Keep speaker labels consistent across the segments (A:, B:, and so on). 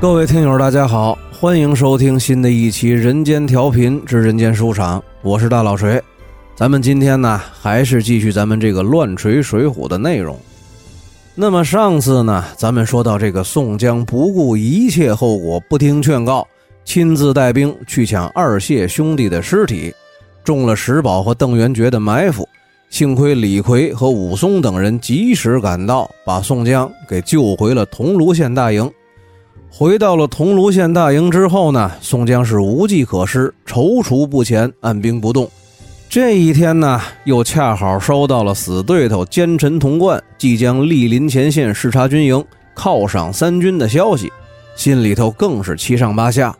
A: 各位听友，大家好，欢迎收听新的一期《人间调频之人间书场》，我是大老锤。咱们今天呢，还是继续咱们这个乱锤水浒的内容。那么上次呢，咱们说到这个宋江不顾一切后果，不听劝告，亲自带兵去抢二谢兄弟的尸体，中了石宝和邓元觉的埋伏。幸亏李逵和武松等人及时赶到，把宋江给救回了桐庐县大营。回到了桐庐县大营之后呢，宋江是无计可施，踌躇不前，按兵不动。这一天呢，又恰好收到了死对头奸臣童贯即将莅临前线视察军营，犒赏三军的消息，心里头更是七上八下。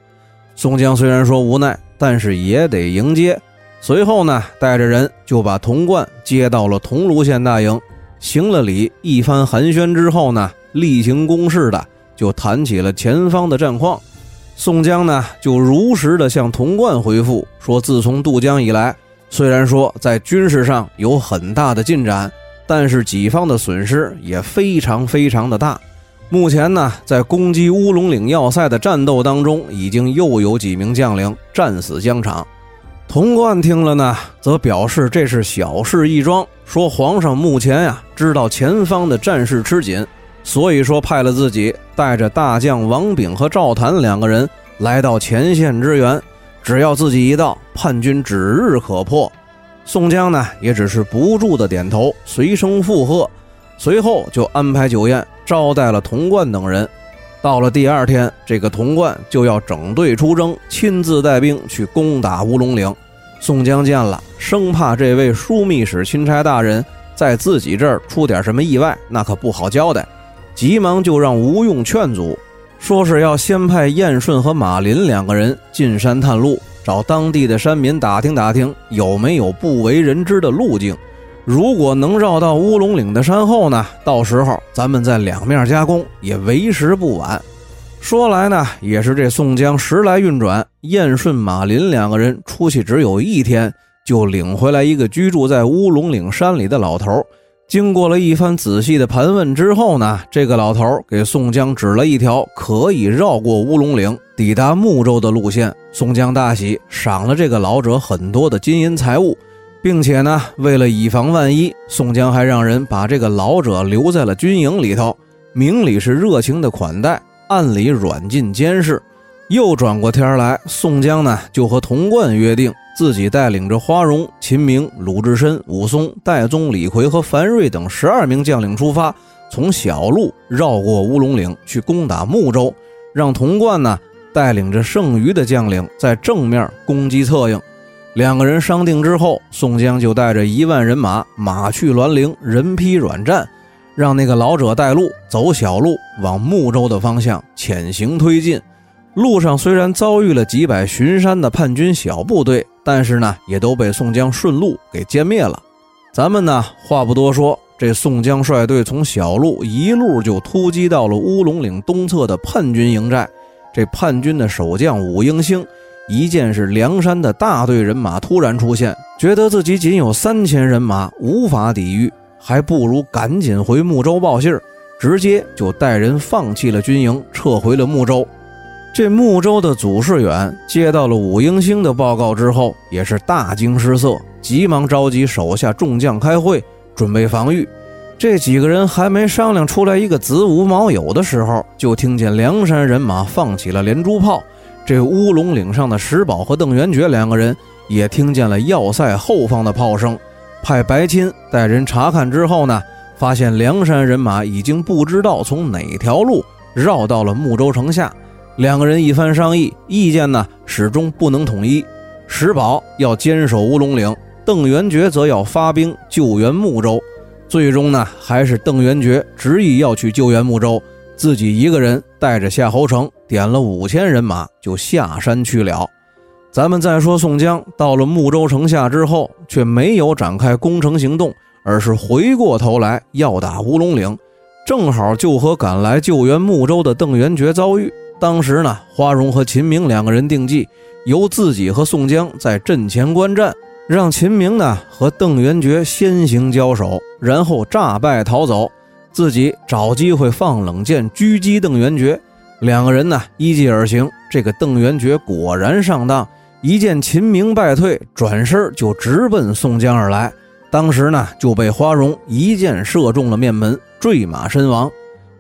A: 宋江虽然说无奈，但是也得迎接。随后呢，带着人就把童贯接到了桐庐县大营，行了礼，一番寒暄之后呢，例行公事的。就谈起了前方的战况，宋江呢就如实的向童贯回复说：自从渡江以来，虽然说在军事上有很大的进展，但是己方的损失也非常非常的大。目前呢，在攻击乌龙岭要塞的战斗当中，已经又有几名将领战死疆场。童贯听了呢，则表示这是小事一桩，说皇上目前呀知道前方的战事吃紧。所以说，派了自己带着大将王炳和赵谭两个人来到前线支援。只要自己一到，叛军指日可破。宋江呢，也只是不住的点头，随声附和。随后就安排酒宴，招待了童贯等人。到了第二天，这个童贯就要整队出征，亲自带兵去攻打乌龙岭。宋江见了，生怕这位枢密使钦差大人在自己这儿出点什么意外，那可不好交代。急忙就让吴用劝阻，说是要先派燕顺和马林两个人进山探路，找当地的山民打听打听有没有不为人知的路径。如果能绕到乌龙岭的山后呢，到时候咱们再两面夹攻也为时不晚。说来呢，也是这宋江时来运转，燕顺、马林两个人出去只有一天，就领回来一个居住在乌龙岭山里的老头。经过了一番仔细的盘问之后呢，这个老头给宋江指了一条可以绕过乌龙岭抵达睦州的路线。宋江大喜，赏了这个老者很多的金银财物，并且呢，为了以防万一，宋江还让人把这个老者留在了军营里头，明里是热情的款待，暗里软禁监视。又转过天来，宋江呢就和童贯约定。自己带领着花荣、秦明、鲁智深、武松、戴宗、李逵和樊瑞等十二名将领出发，从小路绕过乌龙岭去攻打睦州，让童贯呢带领着剩余的将领在正面攻击策应。两个人商定之后，宋江就带着一万人马，马去栾陵，人披软战，让那个老者带路，走小路往睦州的方向潜行推进。路上虽然遭遇了几百巡山的叛军小部队。但是呢，也都被宋江顺路给歼灭了。咱们呢，话不多说，这宋江率队从小路一路就突击到了乌龙岭东侧的叛军营寨。这叛军的守将武英兴一见是梁山的大队人马突然出现，觉得自己仅有三千人马无法抵御，还不如赶紧回睦州报信儿，直接就带人放弃了军营，撤回了睦州。这睦州的祖士远接到了武英兴的报告之后，也是大惊失色，急忙召集手下众将开会，准备防御。这几个人还没商量出来一个子午卯酉的时候，就听见梁山人马放起了连珠炮。这乌龙岭上的石宝和邓元觉两个人也听见了要塞后方的炮声，派白钦带人查看之后呢，发现梁山人马已经不知道从哪条路绕到了睦州城下。两个人一番商议，意见呢始终不能统一。石宝要坚守乌龙岭，邓元觉则要发兵救援睦州。最终呢，还是邓元觉执意要去救援睦州，自己一个人带着夏侯成，点了五千人马就下山去了。咱们再说宋江到了睦州城下之后，却没有展开攻城行动，而是回过头来要打乌龙岭，正好就和赶来救援睦州的邓元觉遭遇。当时呢，花荣和秦明两个人定计，由自己和宋江在阵前观战，让秦明呢和邓元觉先行交手，然后诈败逃走，自己找机会放冷箭狙击邓元觉。两个人呢依计而行。这个邓元觉果然上当，一见秦明败退，转身就直奔宋江而来。当时呢就被花荣一箭射中了面门，坠马身亡。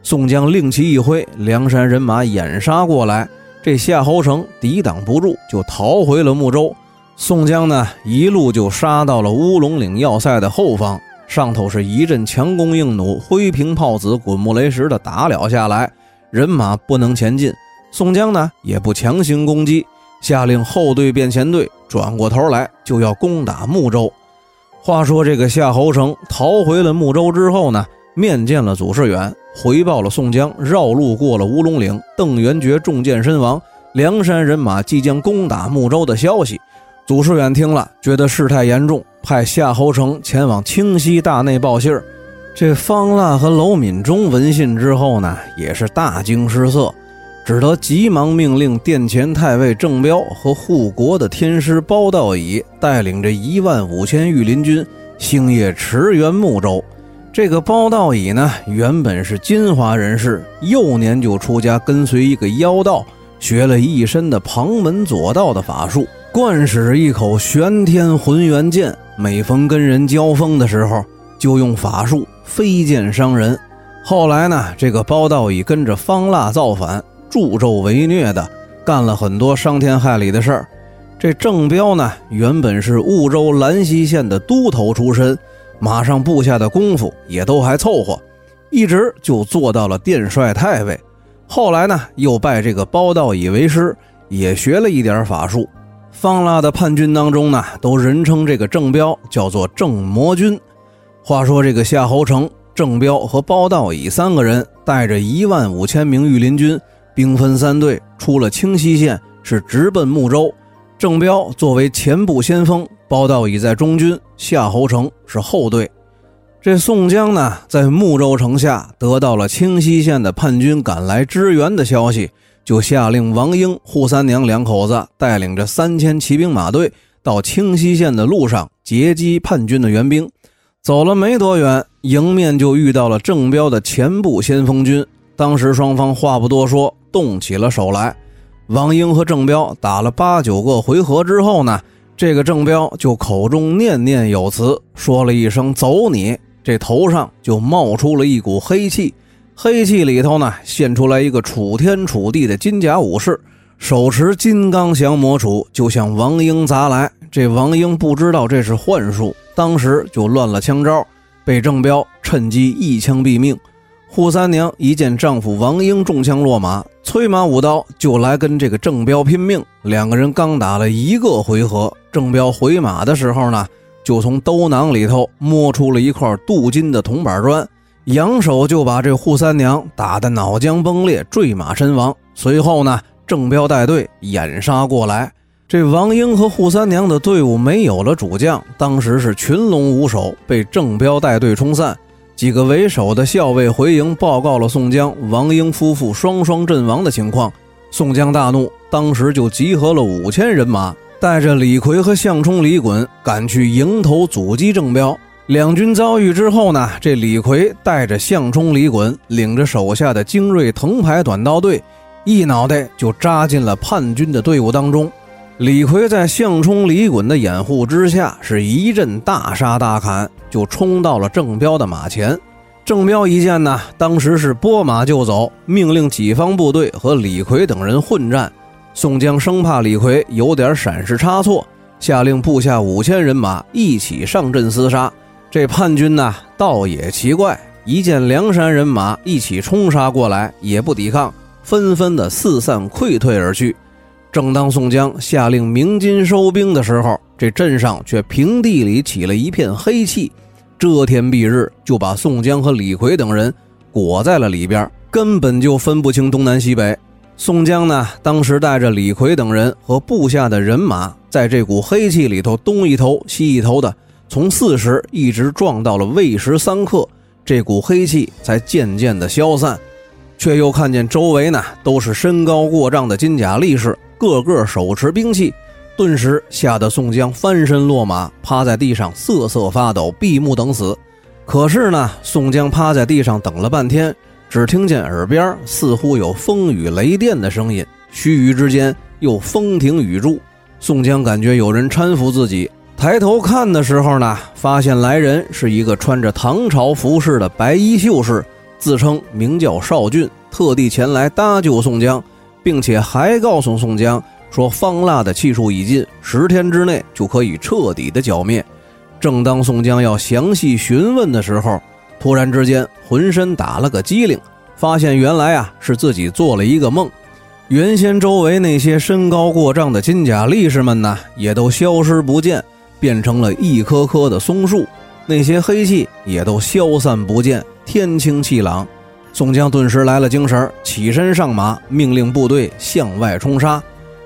A: 宋江令旗一挥，梁山人马掩杀过来，这夏侯成抵挡不住，就逃回了睦州。宋江呢，一路就杀到了乌龙岭要塞的后方，上头是一阵强弓硬弩、灰瓶炮子、滚木雷石的打了下来，人马不能前进。宋江呢，也不强行攻击，下令后队变前队，转过头来就要攻打睦州。话说这个夏侯成逃回了睦州之后呢，面见了祖师远，回报了宋江绕路过了乌龙岭，邓元觉中箭身亡，梁山人马即将攻打睦州的消息。祖师远听了，觉得事态严重，派夏侯成前往清溪大内报信儿。这方腊和娄敏忠闻信之后呢，也是大惊失色，只得急忙命令殿前太尉郑彪和护国的天师包道乙带领着一万五千御林军，星夜驰援睦州。这个包道乙呢，原本是金华人士，幼年就出家跟随一个妖道，学了一身的旁门左道的法术。惯使一口玄天浑元剑，每逢跟人交锋的时候，就用法术飞剑伤人。后来呢，这个包道乙跟着方腊造反，助纣为虐的，干了很多伤天害理的事儿。这郑彪呢，原本是婺州兰溪县的都头出身，马上布下的功夫也都还凑合，一直就做到了殿帅太尉。后来呢，又拜这个包道乙为师，也学了一点法术。方腊的叛军当中呢，都人称这个郑彪叫做郑魔军。话说这个夏侯成、郑彪和包道乙三个人带着一万五千名御林军，兵分三队，出了清溪县，是直奔睦州。郑彪作为前部先锋，包道乙在中军，夏侯成是后队。这宋江呢，在睦州城下得到了清溪县的叛军赶来支援的消息。就下令王英、扈三娘两口子带领着三千骑兵马队到清溪县的路上截击叛军的援兵。走了没多远，迎面就遇到了郑彪的前部先锋军。当时双方话不多说，动起了手来。王英和郑彪打了八九个回合之后呢，这个郑彪就口中念念有词，说了一声“走你”，这头上就冒出了一股黑气。黑气里头呢，现出来一个楚天楚地的金甲武士，手持金刚降魔杵，就向王英砸来。这王英不知道这是幻术，当时就乱了枪招，被郑彪趁机一枪毙命。扈三娘一见丈夫王英中枪落马，催马舞刀就来跟这个郑彪拼命。两个人刚打了一个回合，郑彪回马的时候呢，就从兜囊里头摸出了一块镀金的铜板砖。扬手就把这扈三娘打得脑浆崩裂，坠马身亡。随后呢，郑彪带队掩杀过来。这王英和扈三娘的队伍没有了主将，当时是群龙无首，被郑彪带队冲散。几个为首的校尉回营报告了宋江、王英夫妇双双阵亡的情况。宋江大怒，当时就集合了五千人马，带着李逵和项冲、李衮赶去迎头阻击郑彪。两军遭遇之后呢，这李逵带着项冲、李衮，领着手下的精锐藤牌短刀队，一脑袋就扎进了叛军的队伍当中。李逵在项冲、李衮的掩护之下，是一阵大杀大砍，就冲到了郑彪的马前。郑彪一见呢，当时是拨马就走，命令己方部队和李逵等人混战。宋江生怕李逵有点闪失差错，下令部下五千人马一起上阵厮杀。这叛军呢，倒也奇怪，一见梁山人马一起冲杀过来，也不抵抗，纷纷的四散溃退而去。正当宋江下令鸣金收兵的时候，这镇上却平地里起了一片黑气，遮天蔽日，就把宋江和李逵等人裹在了里边，根本就分不清东南西北。宋江呢，当时带着李逵等人和部下的人马，在这股黑气里头东一头西一头的。从巳时一直撞到了未时三刻，这股黑气才渐渐的消散，却又看见周围呢都是身高过丈的金甲力士，个个手持兵器，顿时吓得宋江翻身落马，趴在地上瑟瑟发抖，闭目等死。可是呢，宋江趴在地上等了半天，只听见耳边似乎有风雨雷电的声音，须臾之间又风停雨住。宋江感觉有人搀扶自己，抬头看的时候呢，发现来人是一个穿着唐朝服饰的白衣秀士，自称名叫少俊，特地前来搭救宋江，并且还告诉宋江说，方腊的气数已尽，十天之内就可以彻底的剿灭。正当宋江要详细询问的时候，突然之间浑身打了个激灵，发现原来啊是自己做了一个梦。原先周围那些身高过丈的金甲力士们呢，也都消失不见，变成了一棵棵的松树。那些黑气也都消散不见，天清气朗。宋江顿时来了精神，起身上马，命令部队向外冲杀。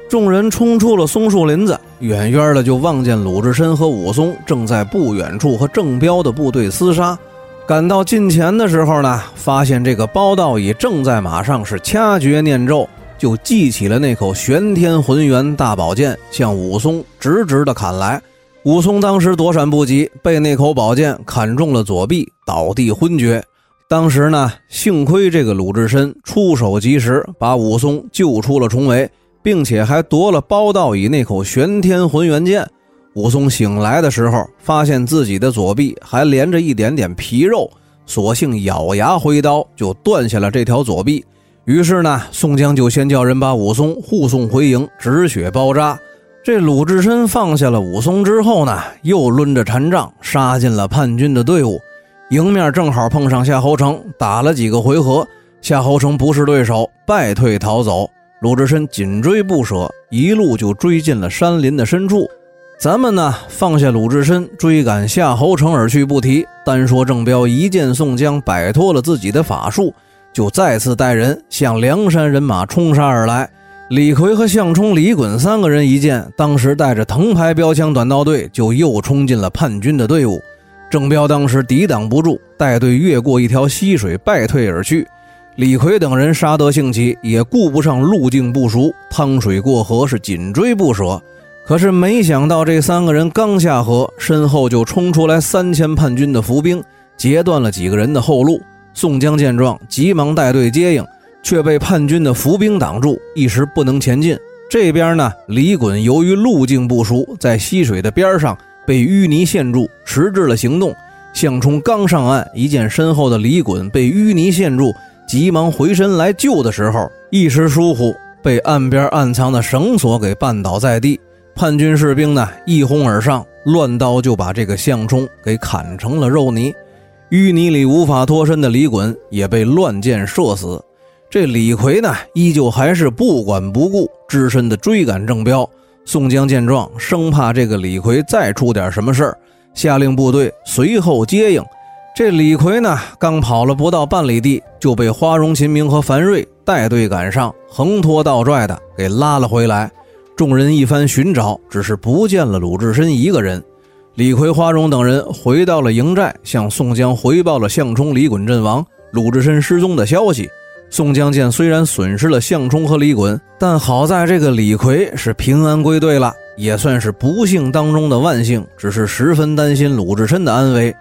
A: 众人冲出了松树林子，远远的就望见鲁智深和武松正在不远处和郑彪的部队厮杀。赶到近前的时候呢，发现这个包道乙正在马上是掐诀念咒，就记起了那口玄天浑元大宝剑，向武松直直的砍来。武松当时躲闪不及，被那口宝剑砍中了左臂，倒地昏厥。当时呢，幸亏这个鲁智深出手及时，把武松救出了重围。并且还夺了包道乙那口玄天浑元剑。武松醒来的时候，发现自己的左臂还连着一点点皮肉，索性咬牙挥刀就断下了这条左臂。于是呢，宋江就先叫人把武松护送回营止血包扎。这鲁智深放下了武松之后呢，又抡着禅杖杀进了叛军的队伍。迎面正好碰上夏侯成，打了几个回合，夏侯成不是对手，败退逃走。鲁智深紧追不舍，一路就追进了山林的深处。咱们呢，放下鲁智深追赶夏侯成而去不提，单说郑彪一见宋江摆脱了自己的法术，就再次带人向梁山人马冲杀而来。李逵和项冲、李衮三个人一见，当时带着藤牌标枪短刀队就又冲进了叛军的队伍。郑彪当时抵挡不住，带队越过一条溪水，败退而去。李逵等人杀得兴起，也顾不上路径不熟，趟水过河是紧追不舍。可是没想到，这三个人刚下河，身后就冲出来三千叛军的伏兵，截断了几个人的后路。宋江见状，急忙带队接应，却被叛军的伏兵挡住，一时不能前进。这边呢，李衮由于路径不熟，在溪水的边上被淤泥陷住，迟滞了行动。项冲刚上岸，一见身后的李衮被淤泥陷住。急忙回身来救的时候，一时疏忽，被岸边暗藏的绳索给绊倒在地。叛军士兵呢，一哄而上，乱刀就把这个项冲给砍成了肉泥。淤泥里无法脱身的李衮也被乱箭射死。这李逵呢，依旧还是不管不顾，只身的追赶郑彪。宋江见状，生怕这个李逵再出点什么事儿，下令部队随后接应。这李逵呢，刚跑了不到半里地，就被花荣、秦明和樊瑞带队赶上，横拖倒拽的给拉了回来。众人一番寻找，只是不见了鲁智深一个人。李逵、花荣等人回到了营寨，向宋江回报了项冲、李衮阵亡、鲁智深失踪的消息。宋江见虽然损失了项冲和李衮，但好在这个李逵是平安归队了，也算是不幸当中的万幸，只是十分担心鲁智深的安危。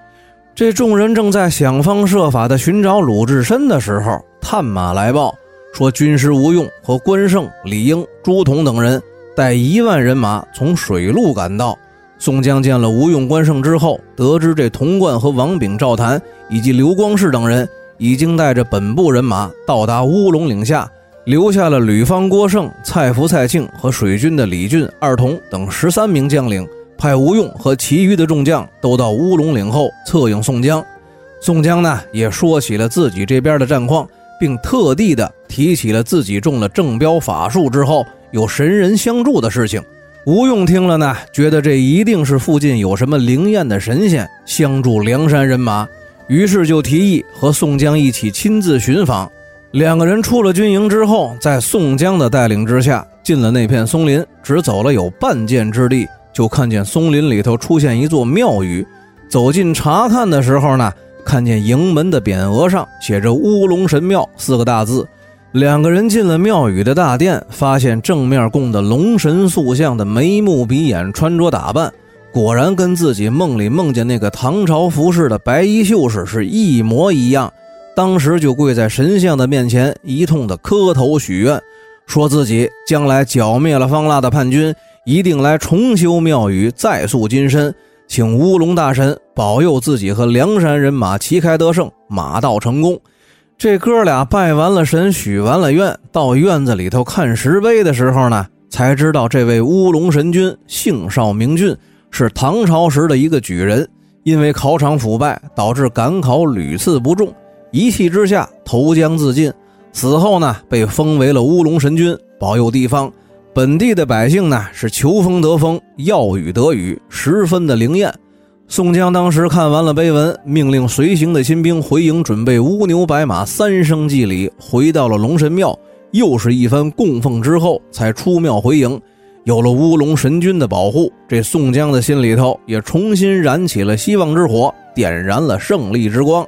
A: 这众人正在想方设法的寻找鲁智深的时候，探马来报说，军师吴用和关胜、李应、朱仝等人带一万人马从水路赶到。宋江见了吴用、关胜之后，得知这童贯和王炳、赵谭以及刘光世等人已经带着本部人马到达乌龙岭下，留下了吕方、郭盛、蔡福、蔡庆和水军的李俊、二童等十三名将领。派吴用和其余的众将都到乌龙岭后策应宋江。宋江呢也说起了自己这边的战况，并特地的提起了自己中了郑彪法术之后有神人相助的事情。吴用听了呢，觉得这一定是附近有什么灵验的神仙相助梁山人马，于是就提议和宋江一起亲自寻访。两个人出了军营之后，在宋江的带领之下进了那片松林，只走了有半箭之地。就看见松林里头出现一座庙宇，走近查看的时候呢，看见营门的匾额上写着“乌龙神庙”四个大字。两个人进了庙宇的大殿，发现正面供的龙神塑像的眉目鼻眼、穿着打扮，果然跟自己梦里梦见那个唐朝服饰的白衣秀士是一模一样。当时就跪在神像的面前，一通的磕头许愿，说自己将来剿灭了方腊的叛军，一定来重修庙宇，再塑金身，请乌龙大神保佑自己和梁山人马旗开得胜，马到成功。这哥俩拜完了神，许完了愿，到院子里头看石碑的时候呢，才知道这位乌龙神君姓邵名俊，是唐朝时的一个举人，因为考场腐败，导致赶考屡次不中，一气之下投江自尽。死后呢，被封为了乌龙神君，保佑地方本地的百姓呢是求风得风，要雨得雨，十分的灵验。宋江当时看完了碑文，命令随行的新兵回营准备乌牛白马三生祭礼，回到了龙神庙，又是一番供奉之后，才出庙回营。有了乌龙神君的保护，这宋江的心里头也重新燃起了希望之火，点燃了胜利之光。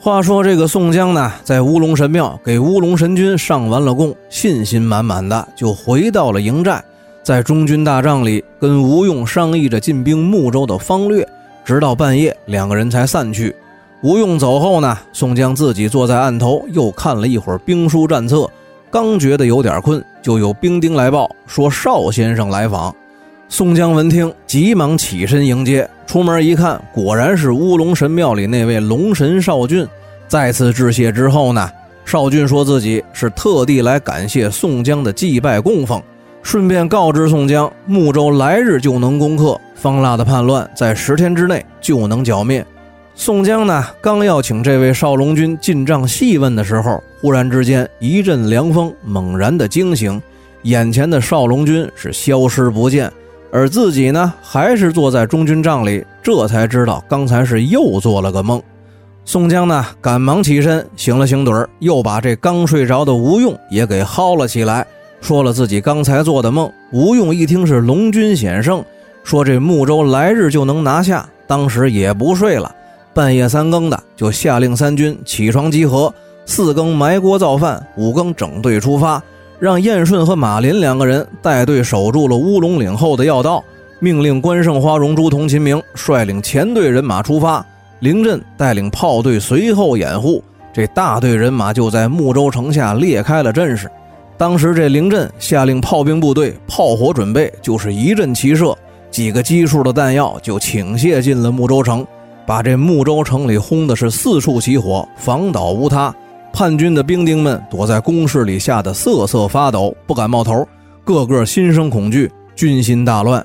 A: 话说这个宋江呢，在乌龙神庙给乌龙神君上完了供，信心满满的就回到了营寨，在中军大帐里跟吴用商议着进兵睦州的方略。直到半夜，两个人才散去。吴用走后呢，宋江自己坐在案头，又看了一会儿兵书战策，刚觉得有点困，就有兵丁来报说邵先生来访。宋江闻听，急忙起身迎接。出门一看，果然是乌龙神庙里那位龙神邵俊。再次致谢之后呢，邵俊说自己是特地来感谢宋江的祭拜供奉。顺便告知宋江，睦州来日就能攻克，方腊的叛乱在十天之内就能剿灭。宋江呢，刚要请这位少龙君进帐细问的时候，忽然之间一阵凉风，猛然的惊醒，眼前的少龙君是消失不见，而自己呢，还是坐在中军帐里，这才知道刚才是又做了个梦。宋江呢，赶忙起身醒了醒盹儿，又把这刚睡着的吴用也给薅了起来。说了自己刚才做的梦，吴用一听是龙军显圣，说这睦州来日就能拿下，当时也不睡了，半夜三更的就下令三军起床集合，四更埋锅造饭，五更整队出发，让燕顺和马林两个人带队守住了乌龙岭后的要道，命令关胜、花荣、朱仝、秦明率领前队人马出发，凌振带领炮队随后掩护，这大队人马就在睦州城下列开了阵势。当时这凌震下令炮兵部队炮火准备，就是一阵齐射，几个基数的弹药就倾泻进了睦州城，把这睦州城里轰的是四处起火，房倒屋塌。叛军的兵丁们躲在工事里，吓得瑟瑟发抖，不敢冒头，个个心生恐惧，军心大乱。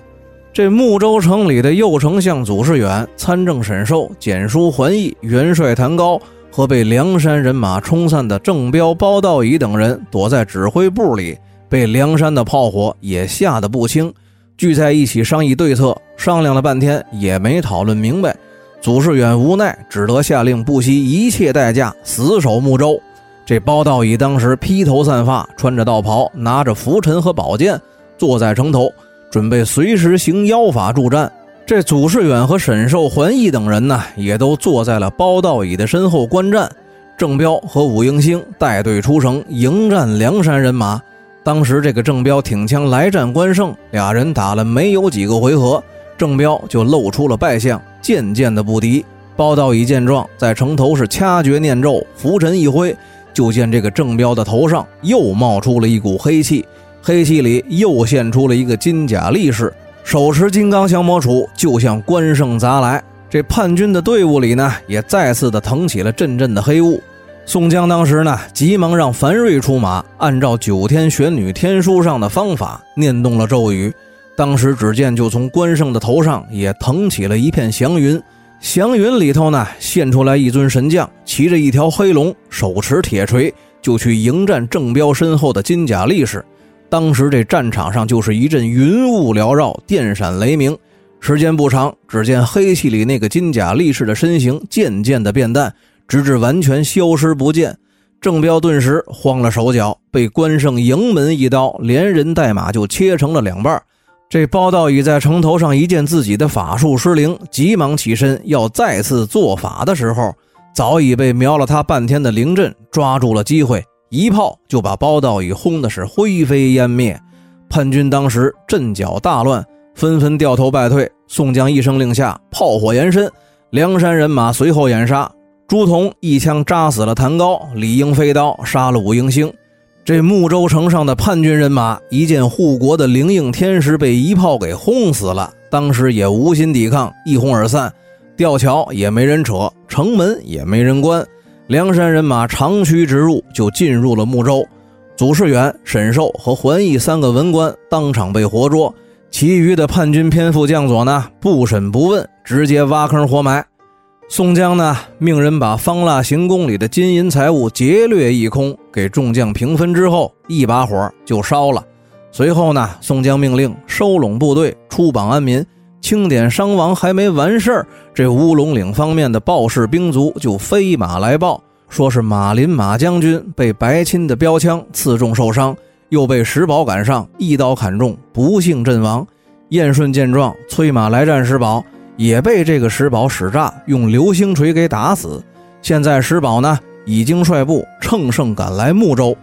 A: 这睦州城里的右丞相祖士远、参政沈寿、简书桓义、元帅谭高。和被梁山人马冲散的郑彪、包道乙等人躲在指挥部里，被梁山的炮火也吓得不轻，聚在一起商议对策。商量了半天也没讨论明白。祖士远无奈，只得下令不惜一切代价死守睦州。这包道乙当时披头散发，穿着道袍，拿着拂尘和宝剑，坐在城头，准备随时行妖法助战。这祖士远和沈寿、桓义等人呢，也都坐在了包道乙的身后观战。郑彪和武英星带队出城迎战梁山人马。当时这个郑彪挺枪来战关胜，俩人打了没有几个回合，郑彪就露出了败相，渐渐的不敌。包道乙见状，在城头是掐诀念咒，拂尘一挥，就见这个郑彪的头上又冒出了一股黑气，黑气里又现出了一个金甲力士。手持金刚降魔杵，就向关胜砸来。这叛军的队伍里呢，也再次的腾起了阵阵的黑雾。宋江当时呢，急忙让樊瑞出马，按照九天玄女天书上的方法念动了咒语。当时只见就从关胜的头上也腾起了一片祥云，祥云里头呢，现出来一尊神将，骑着一条黑龙，手持铁锤，就去迎战郑彪身后的金甲力士。当时这战场上就是一阵云雾缭绕，电闪雷鸣。时间不长，只见黑气里那个金甲力士的身形渐渐的变淡，直至完全消失不见。郑彪顿时慌了手脚，被关胜迎门一刀，连人带马就切成了两半。这包道乙在城头上一见自己的法术失灵，急忙起身要再次做法的时候，早已被瞄了他半天的凌震抓住了机会。一炮就把包道乙轰的是灰飞烟灭，叛军当时阵脚大乱，纷纷掉头败退。宋江一声令下，炮火延伸，梁山人马随后掩杀。朱仝一枪扎死了谭高，李应飞刀杀了武应星。这睦州城上的叛军人马一见护国的灵应天师被一炮给轰死了，当时也无心抵抗，一哄而散。吊桥也没人扯，城门也没人关，梁山人马长驱直入，就进入了睦州。祖士远、沈寿和桓义三个文官当场被活捉，其余的叛军偏副将佐呢，不审不问，直接挖坑活埋。宋江呢，命人把方腊行宫里的金银财物劫掠一空，给众将平分之后，一把火就烧了。随后呢，宋江命令收拢部队，出榜安民，清点伤亡还没完事儿，这乌龙岭方面的报事兵卒就飞马来报。说是马林马将军被白钦的标枪刺中受伤，又被石宝赶上一刀砍中，不幸阵亡。燕顺见状，催马来战石宝，也被这个石宝使诈，用流星锤给打死。现在石宝呢，已经率部乘胜赶来睦州。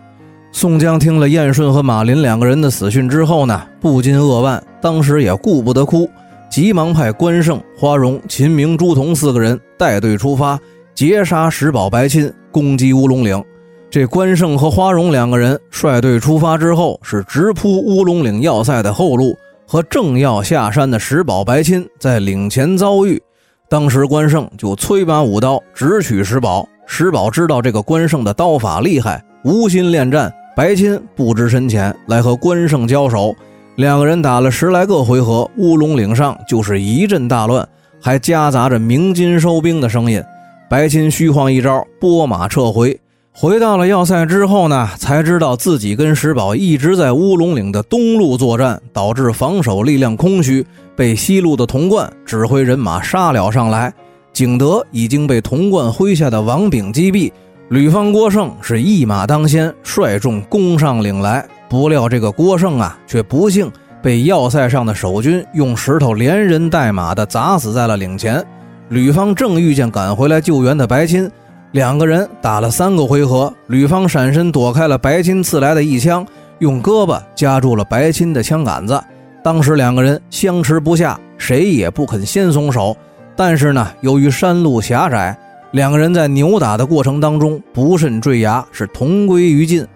A: 宋江听了燕顺和马林两个人的死讯之后呢，不禁扼腕，当时也顾不得哭，急忙派关胜、花荣、秦明、朱仝四个人带队出发。截杀石宝、白钦，攻击乌龙岭。这关胜和花荣两个人率队出发之后，是直扑乌龙岭要塞的后路，和正要下山的石宝、白钦在岭前遭遇。当时关胜就催把舞刀直取石宝。石宝知道这个关胜的刀法厉害，无心恋战。白钦不知深浅，来和关胜交手。两个人打了十来个回合，乌龙岭上就是一阵大乱，还夹杂着鸣金收兵的声音。白钦虚晃一招，拨马撤回。回到了要塞之后呢，才知道自己跟石宝一直在乌龙岭的东路作战，导致防守力量空虚，被西路的童贯指挥人马杀了上来。景德已经被童贯麾下的王炳击毙，吕方郭盛是一马当先，率众攻上岭来。不料这个郭盛啊，却不幸被要塞上的守军用石头连人带马的砸死在了岭前。吕方正遇见赶回来救援的白钦，两个人打了三个回合，吕方闪身躲开了白钦刺来的一枪，用胳膊夹住了白钦的枪杆子。当时两个人相持不下，谁也不肯先松手。但是呢，由于山路狭窄，两个人在扭打的过程当中不慎坠崖，是同归于尽。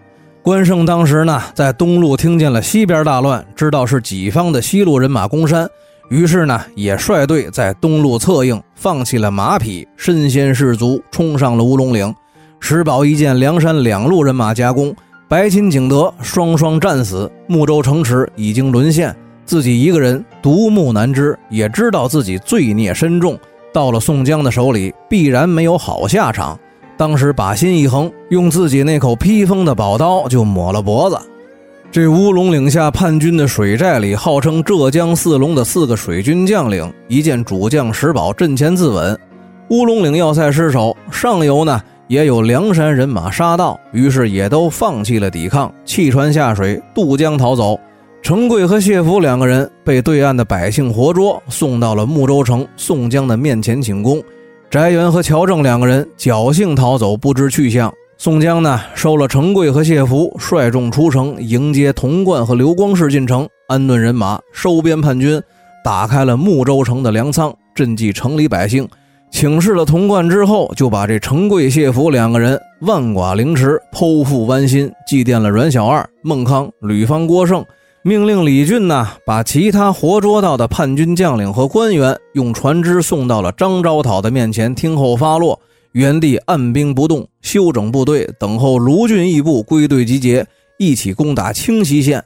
A: 关胜当时呢，在东路听见了西边大乱，知道是己方的西路人马攻山。于是呢，也率队在东路策应，放弃了马匹，身先士卒，冲上了乌龙岭。石宝一见梁山两路人马夹攻，白钦、景德双双战死，睦州城池已经沦陷，自己一个人独木难支，也知道自己罪孽深重，到了宋江的手里必然没有好下场。当时把心一横，用自己那口披风的宝刀就抹了脖子。这乌龙岭下叛军的水寨里，号称浙江四龙的四个水军将领，一见主将石宝阵前自刎，乌龙岭要塞失守，上游呢也有梁山人马杀到，于是也都放弃了抵抗，弃船下水渡江逃走。程贵和谢福两个人被对岸的百姓活捉，送到了睦州城宋江的面前请功。翟元和乔正两个人侥幸逃走，不知去向。宋江呢，收了程贵和谢福，率众出城迎接童贯和刘光世进城，安顿人马，收编叛军，打开了睦州城的粮仓，赈济城里百姓。请示了童贯之后，就把这程贵、谢福两个人万剐凌迟，剖腹剜心，祭奠了阮小二、孟康、吕方、郭盛，命令李俊呢，把其他活捉到的叛军将领和官员，用船只送到了张昭讨的面前，听候发落。原地按兵不动，休整部队，等候卢俊义部归队集结，一起攻打清溪县。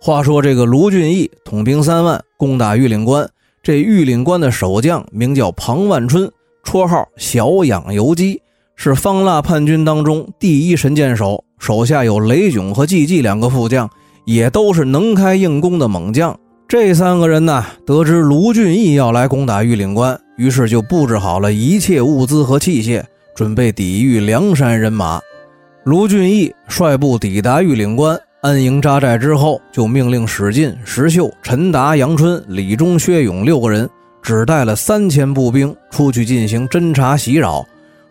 A: 话说这个卢俊义统兵三万，攻打玉岭关。这玉岭关的守将名叫庞万春，绰号小养游击，是方腊叛军当中第一神箭手，手下有雷炯和季季两个副将，也都是能开硬攻的猛将。这三个人呢，得知卢俊义要来攻打玉岭关。于是就布置好了一切物资和器械，准备抵御梁山人马。卢俊义率部抵达玉岭关，安营扎寨之后，就命令史进、石秀、陈达、杨春、李忠、薛勇六个人，只带了三千步兵出去进行侦察袭扰。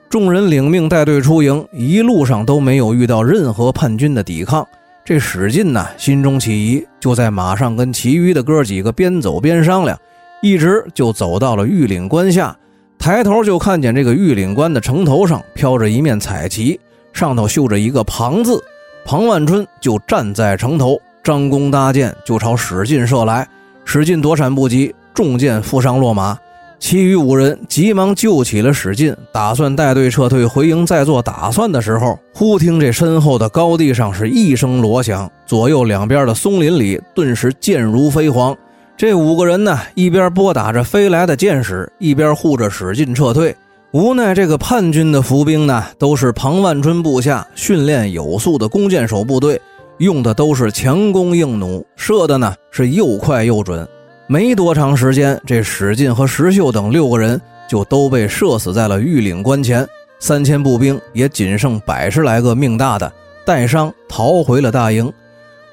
A: 众人领命带队出营，一路上都没有遇到任何叛军的抵抗。这史进呢，心中起疑，就在马上跟其余的哥几个边走边商量。一直就走到了玉岭关下，抬头就看见这个御岭关的城头上飘着一面彩旗，上头绣着一个“庞”字。庞万春就站在城头，张弓搭箭就朝史进射来。史进躲闪不及，中箭负伤落马。其余五人急忙救起了。史进，打算带队撤退回营。再做打算的时候，忽听这身后的高地上是一声锣响，左右两边的松林里顿时箭如飞蝗。这五个人呢，一边拨打着飞来的箭矢，一边护着史进撤退。无奈这个叛军的伏兵呢，都是庞万春部下训练有素的弓箭手部队，用的都是强弓硬弩，射的呢是又快又准。没多长时间，这史进和石秀等六个人就都被射死在了玉岭关前，三千步兵也仅剩百十来个命大的，带伤逃回了大营。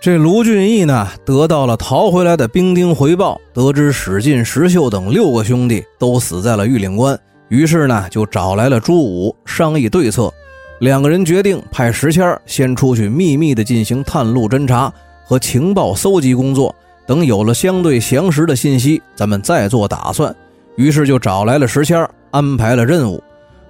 A: 这卢俊义呢，得到了逃回来的兵丁回报，得知史进、石秀等六个兄弟都死在了玉岭关，于是呢，就找来了朱武商议对策。两个人决定派石谦先出去秘密的进行探路侦查和情报搜集工作。等有了相对详实的信息，咱们再做打算。于是就找来了石谦安排了任务。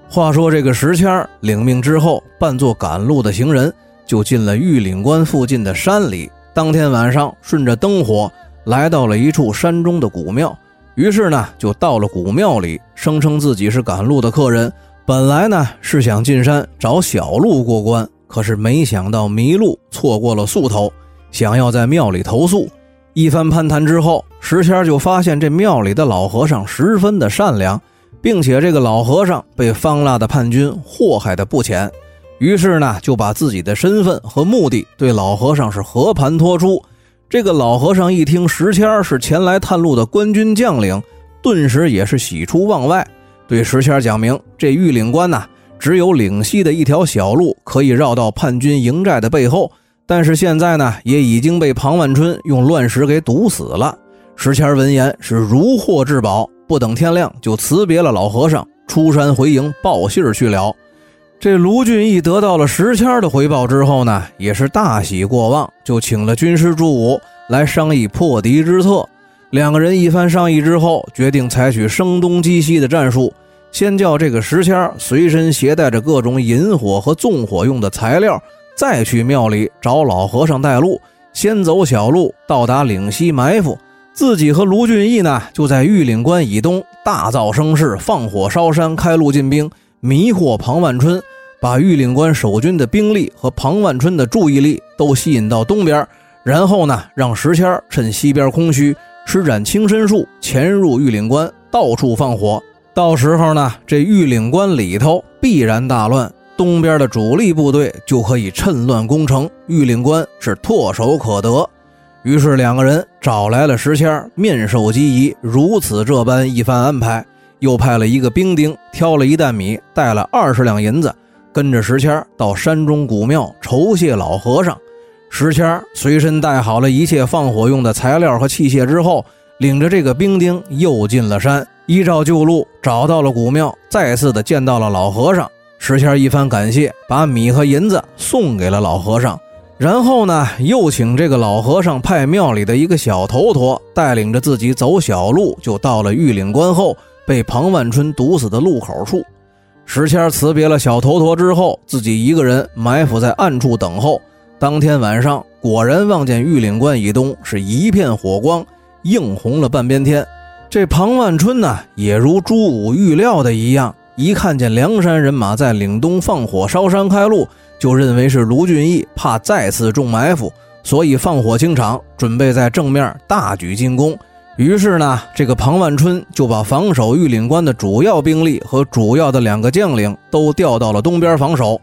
A: 话说这个石谦领命之后，扮作赶路的行人，就进了玉岭关附近的山里。当天晚上，顺着灯火来到了一处山中的古庙。于是呢，就到了古庙里，声称自己是赶路的客人。本来呢是想进山找小路过关，可是没想到迷路，错过了宿头，想要在庙里投宿。一番攀谈之后，石谦就发现这庙里的老和尚十分的善良，并且这个老和尚被方腊的叛军祸害的不浅，于是呢就把自己的身份和目的对老和尚是和盘托出。这个老和尚一听石谦是前来探路的官军将领，顿时也是喜出望外，对石谦讲明这玉岭关呐，只有岭西的一条小路可以绕到叛军营寨的背后。但是现在呢，也已经被庞万春用乱石给堵死了。石谦闻言是如获至宝，不等天亮就辞别了老和尚，出山回营报信去了。这卢俊义得到了石谦的回报之后呢，也是大喜过望，就请了军师朱武来商议破敌之策。两个人一番商议之后，决定采取声东击西的战术，先叫这个石谦随身携带着各种引火和纵火用的材料。再去庙里找老和尚带路，先走小路到达岭西埋伏，自己和卢俊义呢就在玉岭关以东大造声势，放火烧山，开路进兵，迷惑庞万春，把玉岭关守军的兵力和庞万春的注意力都吸引到东边，然后呢让石谦趁西边空虚，施展轻身术潜入玉岭关，到处放火，到时候呢这玉岭关里头必然大乱。东边的主力部队就可以趁乱攻城，玉岭关是唾手可得。于是两个人找来了石谦，面授机宜，如此这般一番安排，又派了一个兵丁挑了一担米，带了二十两银子，跟着石谦到山中古庙酬谢老和尚。石谦随身带好了一切放火用的材料和器械之后，领着这个兵丁又进了山，依照旧路找到了古庙，再次的见到了老和尚。石谦一番感谢，把米和银子送给了老和尚，然后呢，又请这个老和尚派庙里的一个小头陀带领着自己走小路，就到了玉岭关后被庞万春毒死的路口处。石谦辞别了小头陀之后，自己一个人埋伏在暗处等候。当天晚上，果然望见玉岭关以东是一片火光，映红了半边天。这庞万春呢，也如朱武预料的一样。一看见梁山人马在岭东放火烧山开路，就认为是卢俊义怕再次中埋伏，所以放火清场，准备在正面大举进攻。于是呢，这个庞万春就把防守玉岭关的主要兵力和主要的两个将领都调到了东边防守。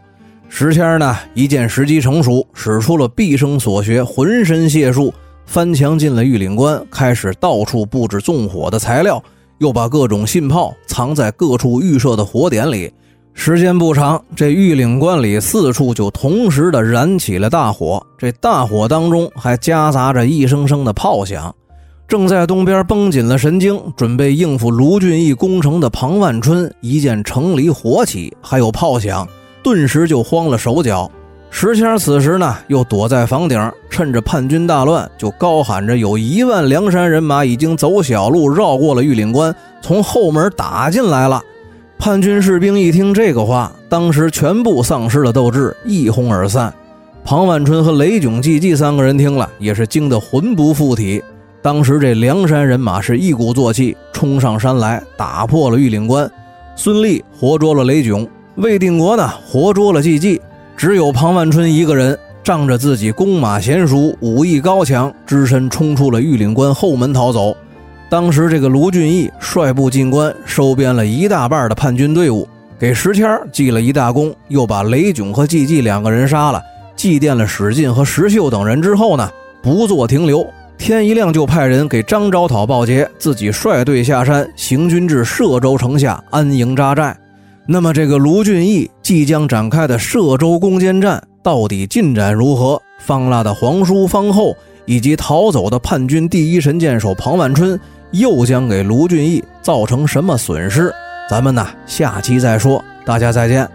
A: 石谦呢，一见时机成熟，使出了毕生所学浑身解数，翻墙进了玉岭关，开始到处布置纵火的材料。又把各种信炮藏在各处预设的火点里，时间不长，这玉岭关里四处就同时的燃起了大火。这大火当中还夹杂着一声声的炮响。正在东边绷紧了神经，准备应付卢俊义攻城的庞万春，一见城里火起，还有炮响，顿时就慌了手脚。石谦此时呢，又躲在房顶，趁着叛军大乱，就高喊着：“有一万梁山人马已经走小路绕过了玉岭关，从后门打进来了。”叛军士兵一听这个话，当时全部丧失了斗志，一哄而散。庞万春和雷炯、季季三个人听了，也是惊得魂不附体。当时这梁山人马是一鼓作气冲上山来，打破了玉岭关。孙立活捉了雷炯，魏定国呢活捉了季季，只有庞万春一个人仗着自己弓马娴熟、武艺高强，只身冲出了玉岭关后门逃走。当时这个卢俊义率部进关，收编了一大半的叛军队伍，给石天记了一大功，又把雷炯和季季两个人杀了。祭奠了史进和石秀等人之后呢，不做停留，天一亮就派人给张昭讨报捷，自己率队下山，行军至歙州城下安营扎寨。那么，这个卢俊义即将展开的歙州攻坚战到底进展如何？方腊的皇叔方后以及逃走的叛军第一神箭手庞万春又将给卢俊义造成什么损失？咱们呢，下期再说。大家再见。